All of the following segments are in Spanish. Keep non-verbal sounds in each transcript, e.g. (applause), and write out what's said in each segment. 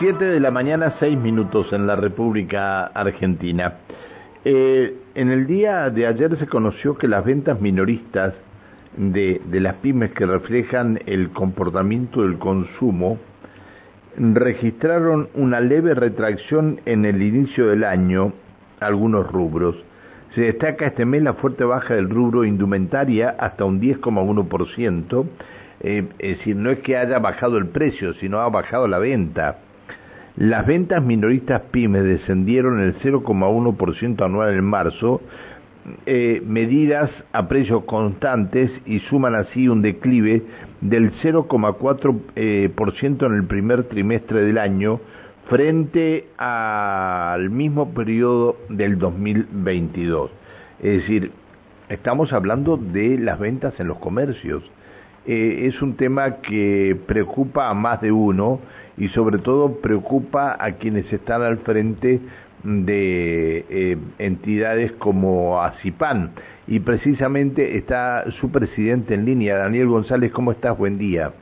Siete de la mañana, seis minutos en la República Argentina. Eh, en el día de ayer se conoció que las ventas minoristas de, de las pymes que reflejan el comportamiento del consumo registraron una leve retracción en el inicio del año, algunos rubros. Se destaca este mes la fuerte baja del rubro indumentaria hasta un 10,1%, eh, es decir, no es que haya bajado el precio, sino ha bajado la venta. Las ventas minoristas pymes descendieron el 0,1% anual en marzo, eh, medidas a precios constantes y suman así un declive del 0,4% eh, en el primer trimestre del año frente al mismo periodo del 2022. Es decir, estamos hablando de las ventas en los comercios. Eh, es un tema que preocupa a más de uno y sobre todo preocupa a quienes están al frente de eh, entidades como ACIPAN. Y precisamente está su presidente en línea, Daniel González. ¿Cómo estás? Buen día.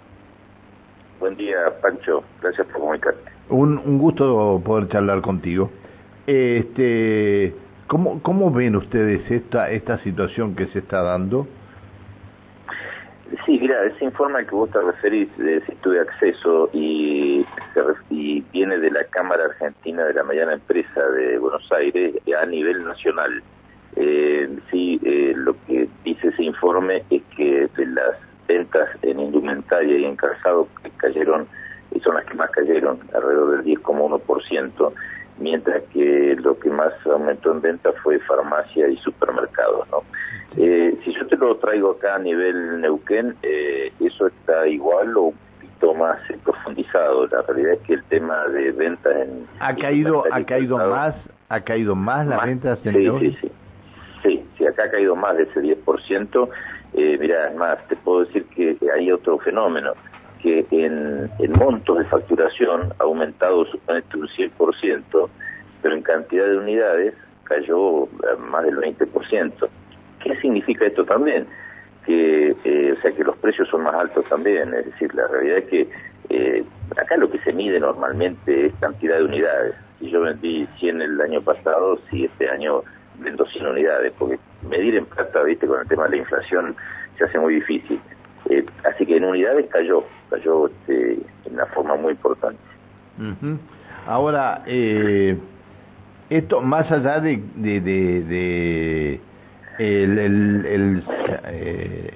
Buen día, Pancho. Gracias por comunicarte. Un, un gusto poder charlar contigo. Este, ¿cómo, ¿Cómo ven ustedes esta, esta situación que se está dando? Sí, mira, ese informe al que vos te referís, de si tuve acceso y, viene de la Cámara Argentina de la Mediana Empresa de Buenos Aires a nivel nacional. Eh, sí, eh, lo que dice ese informe es que de las ventas en indumentaria y en calzado que cayeron, y son las que más cayeron, alrededor del 10,1%, mientras que lo que más aumentó en venta fue farmacia y supermercados, ¿no? Eh, si yo te lo traigo acá a nivel Neuquén, eh, eso está igual o un poquito más profundizado. La realidad es que el tema de ventas en... ¿Ha caído, ha caído más? ¿Ha caído más las ventas en sí, sí, sí, sí. Sí, acá ha caído más de ese 10%. Eh, mira, es más, te puedo decir que hay otro fenómeno, que en, montos de facturación ha aumentado suponete un 100%, pero en cantidad de unidades cayó más del 20%. ¿Qué significa esto también? Que, eh, o sea, que los precios son más altos también, es decir, la realidad es que eh, acá lo que se mide normalmente es cantidad de unidades. Si yo vendí 100 el año pasado, si este año vendo 100 unidades, porque medir en plata, viste, con el tema de la inflación se hace muy difícil. Eh, así que en unidades cayó, cayó este, en una forma muy importante. Ahora, eh, esto más allá de, de, de el, el, el eh,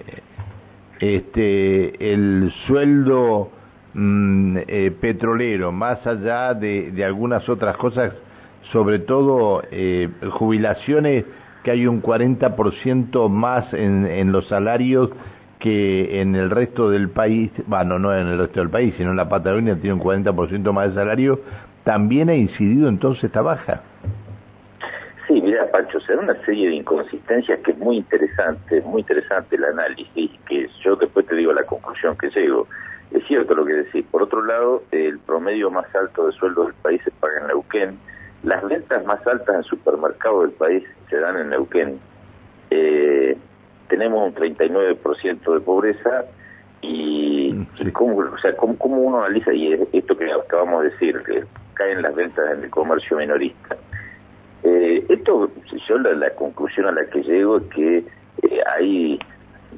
este el sueldo mm, eh, petrolero más allá de, de, algunas otras cosas sobre todo eh, jubilaciones que hay un 40% más en, en los salarios que en el resto del país, bueno, no en el resto del país, sino en la Patagonia tiene un 40% más de salario, también ha incidido entonces esta baja. Sí, mira, Pancho, se da una serie de inconsistencias que es muy interesante, muy interesante el análisis, que yo después te digo la conclusión que llego. Es cierto lo que decís. Por otro lado, el promedio más alto de sueldos del país se paga en Neuquén. Las ventas más altas en supermercados del país se dan en Neuquén. Eh, tenemos un 39% de pobreza y, cómo, o sea, ¿cómo, ¿cómo, uno analiza, y esto que acabamos de decir, que caen las ventas en el comercio minorista. Eh, esto, yo la, conclusión a la que llego es que eh, hay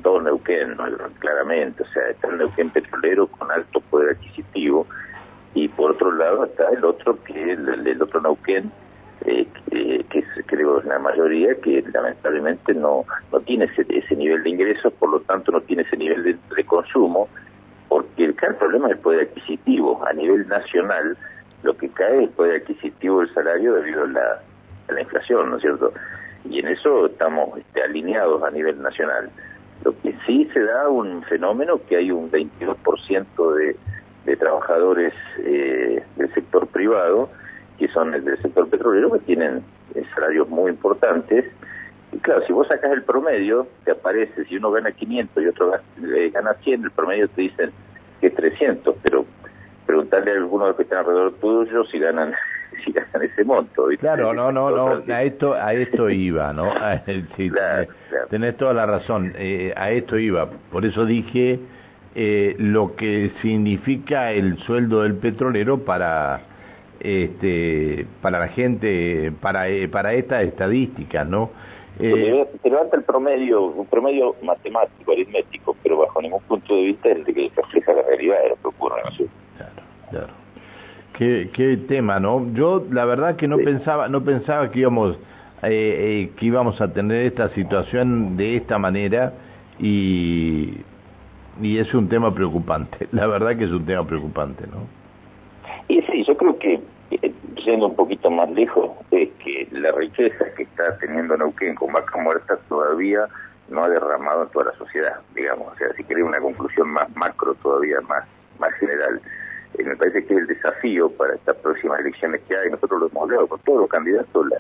dos Neuquén, claramente, o sea, está el Neuquén petrolero con alto poder adquisitivo y por otro lado está el otro que es el, otro Neuquén, eh, que, es creo la mayoría, que lamentablemente no, no tiene ese, ese nivel de ingresos, por lo tanto no tiene ese nivel de, consumo, porque el gran problema es el poder adquisitivo. A nivel nacional, lo que cae es el poder adquisitivo del salario debido a la la inflación, ¿no es cierto? Y en eso estamos este, alineados a nivel nacional. Lo que sí se da un fenómeno que hay un 22% de, de trabajadores eh, del sector privado, que son del sector petrolero, que tienen eh, salarios muy importantes. Y claro, si vos sacas el promedio, te aparece, si uno gana 500 y otro gana 100, el promedio te dicen que es 300, pero preguntarle a algunos de los que están alrededor tuyo si ganan (laughs) si ganan ese monto. Claro, no, no, no, a esto, a esto iba, ¿no? (laughs) sí, tenés, toda la razón, eh, a esto iba. Por eso dije eh, lo que significa el sueldo del petrolero para este, para la gente, para, eh, para estas estadísticas, ¿no? Eh, se levanta el promedio, un promedio matemático, aritmético, pero bajo ningún punto de vista el de que refleja la realidad de lo que ocurre en la Claro, claro. Qué, qué tema, ¿no? Yo la verdad que no pensaba, no pensaba que íbamos, eh, eh, que íbamos a tener esta situación de esta manera y y es un tema preocupante. (laughs) La verdad que es un tema preocupante, ¿no? Sí, yo creo que yendo un poquito más lejos, es que la riqueza que está teniendo Neuquén con vaca muerta todavía no ha derramado en toda la sociedad, digamos. O sea, si querés una conclusión más macro, todavía más, más general. Eh, me parece que el desafío para estas próximas elecciones que hay, nosotros lo hemos hablado con todos los candidatos, la,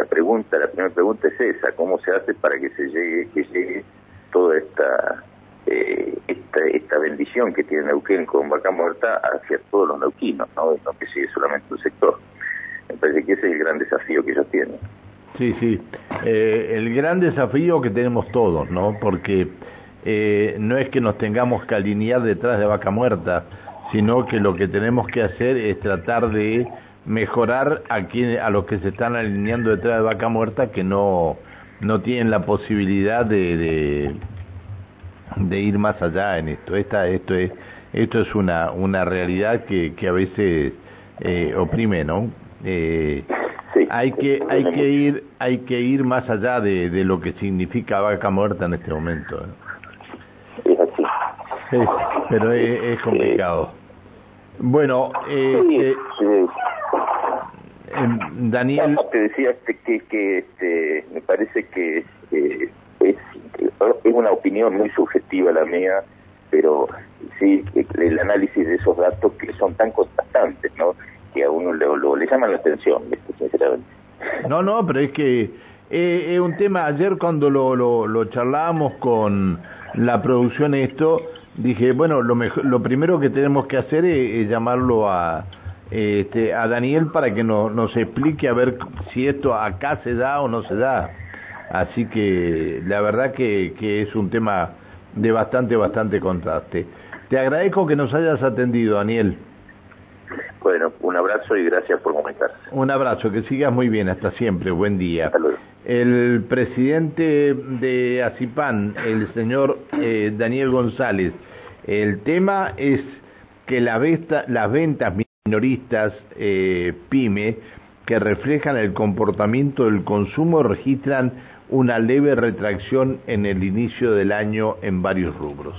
la pregunta, la primera pregunta es esa, ¿cómo se hace para que se llegue, que llegue toda esta eh, esta, esta, bendición que tiene Neuquén con Vaca Muerta hacia todos los neuquinos, ¿no? no que sigue solamente un sector. Me parece que ese es el gran desafío que ellos tienen. Sí, sí, eh, el gran desafío que tenemos todos, ¿no? Porque eh, no es que nos tengamos que alinear detrás de Vaca Muerta, sino que lo que tenemos que hacer es tratar de mejorar a, quien, a los que se están alineando detrás de Vaca Muerta que no, no tienen la posibilidad de de ir más allá en esto. Esta, esto es esto es una una realidad que, que a veces eh, oprime, ¿no? Eh, hay que hay que ir hay que ir más allá de, de lo que significa vaca muerta en este momento. ¿eh? pero es, complicado. Bueno, eh, em, Daniel. te decía que, que este, me parece que es es una opinión muy subjetiva la mía, pero sí el análisis de esos datos que son tan contrastantes, ¿no? Que a uno le, llaman la atención, sinceramente. No, no, pero es que eh, es un tema, ayer cuando lo, lo, lo charlábamos con la producción esto, dije, bueno, lo, mejor, lo primero que tenemos que hacer es, llamarlo a, este, a Daniel para que no, nos explique a ver si esto acá se da o no se da. Así que la verdad que, que es un tema de bastante, bastante contraste. Te agradezco que nos hayas atendido, Daniel. Bueno, un abrazo y gracias por comentarse. Un abrazo, que sigas muy bien, hasta siempre, buen día. El presidente de ACIPAN, el señor eh, Daniel González, el tema es que la las ventas minoristas eh, PYME que reflejan el comportamiento del consumo registran una leve retracción en el inicio del año en varios rubros.